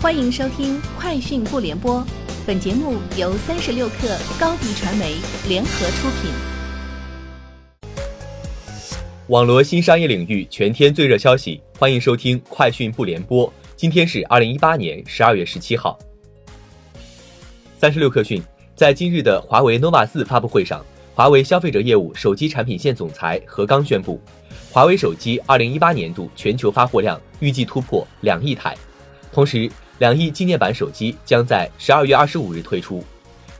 欢迎收听《快讯不联播》，本节目由三十六克高低传媒联合出品。网罗新商业领域全天最热消息，欢迎收听《快讯不联播》。今天是二零一八年十二月十七号。三十六克讯，在今日的华为 nova 四发布会上，华为消费者业务手机产品线总裁何刚宣布，华为手机二零一八年度全球发货量预计突破两亿台，同时。两亿纪念版手机将在十二月二十五日推出。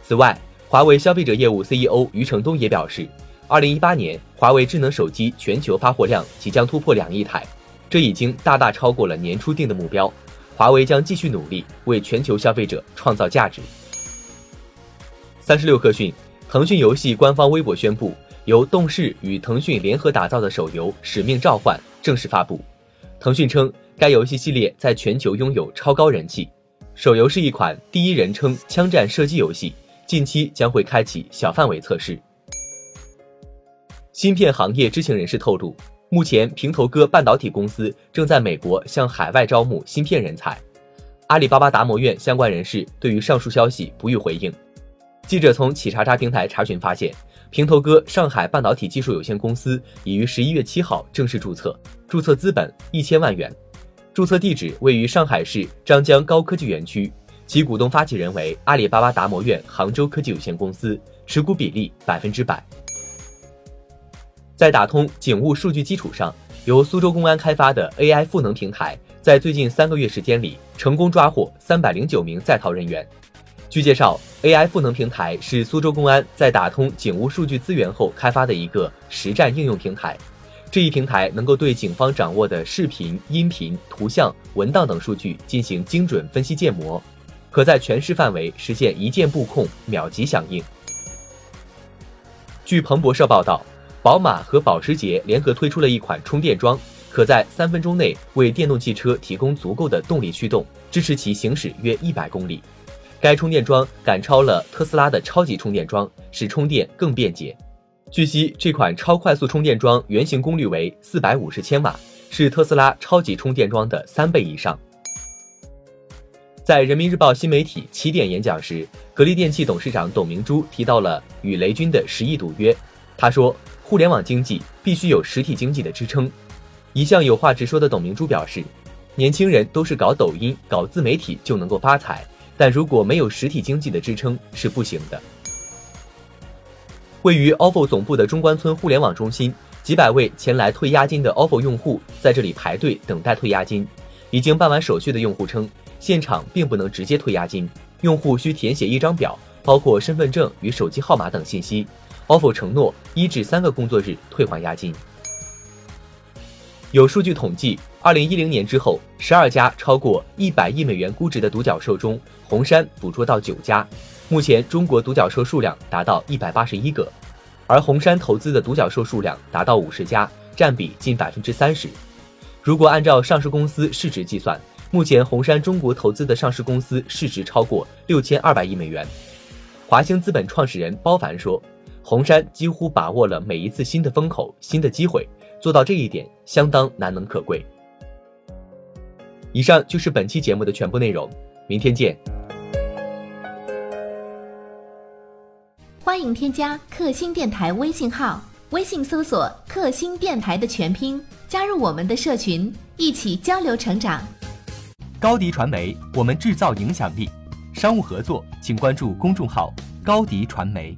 此外，华为消费者业务 CEO 余承东也表示，二零一八年华为智能手机全球发货量即将突破两亿台，这已经大大超过了年初定的目标。华为将继续努力为全球消费者创造价值。三十六氪讯，腾讯游戏官方微博宣布，由动视与腾讯联合打造的手游《使命召唤》正式发布。腾讯称。该游戏系列在全球拥有超高人气，手游是一款第一人称枪战射击游戏，近期将会开启小范围测试。芯片行业知情人士透露，目前平头哥半导体公司正在美国向海外招募芯片人才。阿里巴巴达摩院相关人士对于上述消息不予回应。记者从企查查平台查询发现，平头哥上海半导体技术有限公司已于十一月七号正式注册，注册资本一千万元。注册地址位于上海市张江高科技园区，其股东发起人为阿里巴巴达摩院杭州科技有限公司，持股比例百分之百。在打通警务数据基础上，由苏州公安开发的 AI 赋能平台，在最近三个月时间里，成功抓获三百零九名在逃人员。据介绍，AI 赋能平台是苏州公安在打通警务数据资源后开发的一个实战应用平台。这一平台能够对警方掌握的视频、音频、图像、文档等数据进行精准分析建模，可在全市范围实现一键布控、秒级响应。据彭博社报道，宝马和保时捷联合推出了一款充电桩，可在三分钟内为电动汽车提供足够的动力驱动，支持其行驶约一百公里。该充电桩赶超了特斯拉的超级充电桩，使充电更便捷。据悉，这款超快速充电桩原型功率为四百五十千瓦，是特斯拉超级充电桩的三倍以上。在人民日报新媒体起点演讲时，格力电器董事长董明珠提到了与雷军的十亿赌约。他说：“互联网经济必须有实体经济的支撑。”一向有话直说的董明珠表示：“年轻人都是搞抖音、搞自媒体就能够发财，但如果没有实体经济的支撑是不行的。”位于 OFO 总部的中关村互联网中心，几百位前来退押金的 OFO 用户在这里排队等待退押金。已经办完手续的用户称，现场并不能直接退押金，用户需填写一张表，包括身份证与手机号码等信息。OFO 承诺一至三个工作日退还押金。有数据统计，二零一零年之后，十二家超过一百亿美元估值的独角兽中，红杉捕捉到九家。目前，中国独角兽数量达到一百八十一个，而红杉投资的独角兽数量达到五十家，占比近百分之三十。如果按照上市公司市值计算，目前红杉中国投资的上市公司市值超过六千二百亿美元。华兴资本创始人包凡说：“红杉几乎把握了每一次新的风口、新的机会，做到这一点相当难能可贵。”以上就是本期节目的全部内容，明天见。欢迎添加克星电台微信号，微信搜索“克星电台”的全拼，加入我们的社群，一起交流成长。高迪传媒，我们制造影响力。商务合作，请关注公众号“高迪传媒”。